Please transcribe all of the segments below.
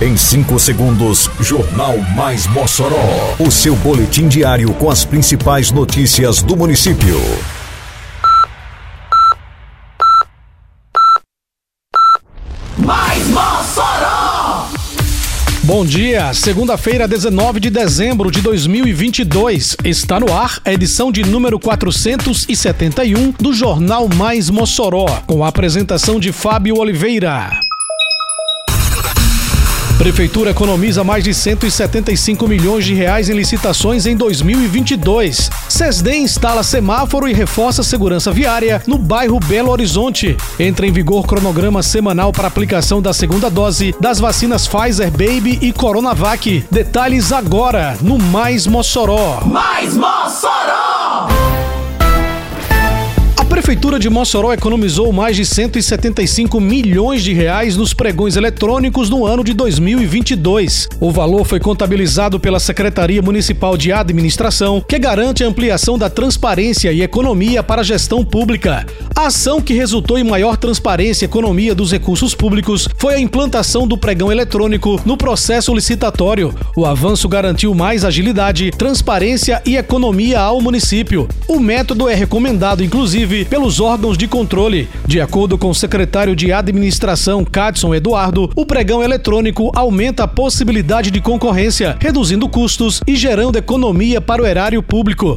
Em 5 segundos, Jornal Mais Mossoró. O seu boletim diário com as principais notícias do município. Mais Mossoró! Bom dia, segunda-feira, 19 de dezembro de 2022. Está no ar a edição de número 471 do Jornal Mais Mossoró, com a apresentação de Fábio Oliveira. Prefeitura economiza mais de 175 milhões de reais em licitações em 2022. SESDEM instala semáforo e reforça segurança viária no bairro Belo Horizonte. Entra em vigor cronograma semanal para aplicação da segunda dose das vacinas Pfizer Baby e Coronavac. Detalhes agora no Mais Mossoró. Mais Mossoró! Prefeitura de Mossoró economizou mais de 175 milhões de reais nos pregões eletrônicos no ano de 2022. O valor foi contabilizado pela Secretaria Municipal de Administração, que garante a ampliação da transparência e economia para a gestão pública. A ação que resultou em maior transparência e economia dos recursos públicos foi a implantação do pregão eletrônico no processo licitatório. O avanço garantiu mais agilidade, transparência e economia ao município. O método é recomendado, inclusive, pelos órgãos de controle. De acordo com o secretário de Administração, Cadson Eduardo, o pregão eletrônico aumenta a possibilidade de concorrência, reduzindo custos e gerando economia para o erário público.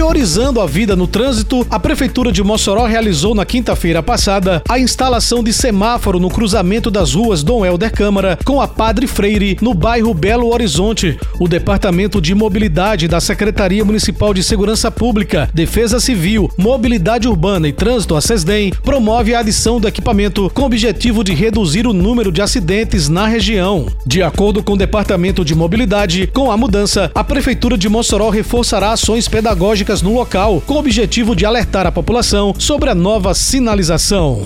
Priorizando a vida no trânsito, a Prefeitura de Mossoró realizou na quinta-feira passada a instalação de semáforo no cruzamento das ruas Dom Helder Câmara com a Padre Freire, no bairro Belo Horizonte. O Departamento de Mobilidade da Secretaria Municipal de Segurança Pública, Defesa Civil, Mobilidade Urbana e Trânsito, a SESDEM, promove a adição do equipamento com o objetivo de reduzir o número de acidentes na região. De acordo com o Departamento de Mobilidade, com a mudança, a Prefeitura de Mossoró reforçará ações pedagógicas no local, com o objetivo de alertar a população sobre a nova sinalização.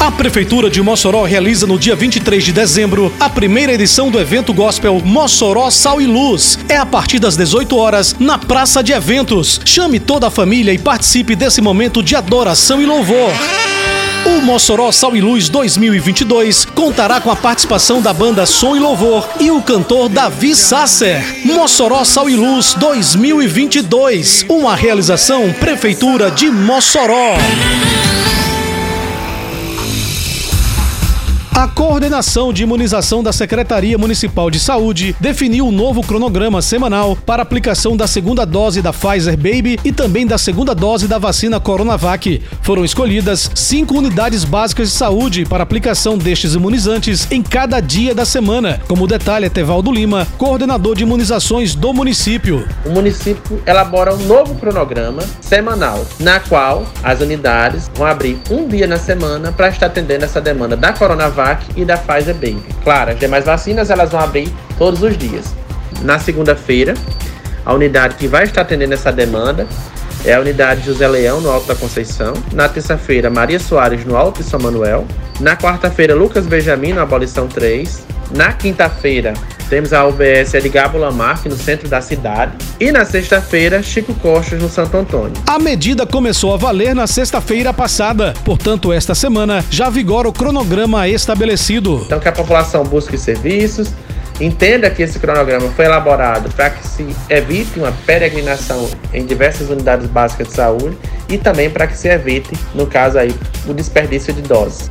A Prefeitura de Mossoró realiza no dia 23 de dezembro a primeira edição do evento gospel Mossoró Sal e Luz. É a partir das 18 horas na Praça de Eventos. Chame toda a família e participe desse momento de adoração e louvor. O Mossoró Sal e Luz 2022 contará com a participação da banda Som e Louvor e o cantor Davi Sasser. Mossoró Sal e Luz 2022, uma realização Prefeitura de Mossoró. A coordenação de imunização da Secretaria Municipal de Saúde definiu um novo cronograma semanal para aplicação da segunda dose da Pfizer Baby e também da segunda dose da vacina Coronavac. Foram escolhidas cinco unidades básicas de saúde para aplicação destes imunizantes em cada dia da semana, como detalha Tevaldo Lima, coordenador de imunizações do município. O município elabora um novo cronograma semanal, na qual as unidades vão abrir um dia na semana para estar atendendo essa demanda da Coronavac e da Pfizer Baby. Claro, as demais vacinas elas vão abrir todos os dias. Na segunda-feira, a unidade que vai estar atendendo essa demanda é a unidade José Leão, no Alto da Conceição. Na terça-feira, Maria Soares, no Alto de São Manuel. Na quarta-feira, Lucas Benjamin, no Abolição 3. Na quinta-feira, temos a UBS Edgar Bulamarque, no centro da cidade. E na sexta-feira, Chico Costas, no Santo Antônio. A medida começou a valer na sexta-feira passada. Portanto, esta semana já vigora o cronograma estabelecido. Então, que a população busque serviços, Entenda que esse cronograma foi elaborado para que se evite uma peregrinação em diversas unidades básicas de saúde e também para que se evite, no caso aí, o desperdício de doses.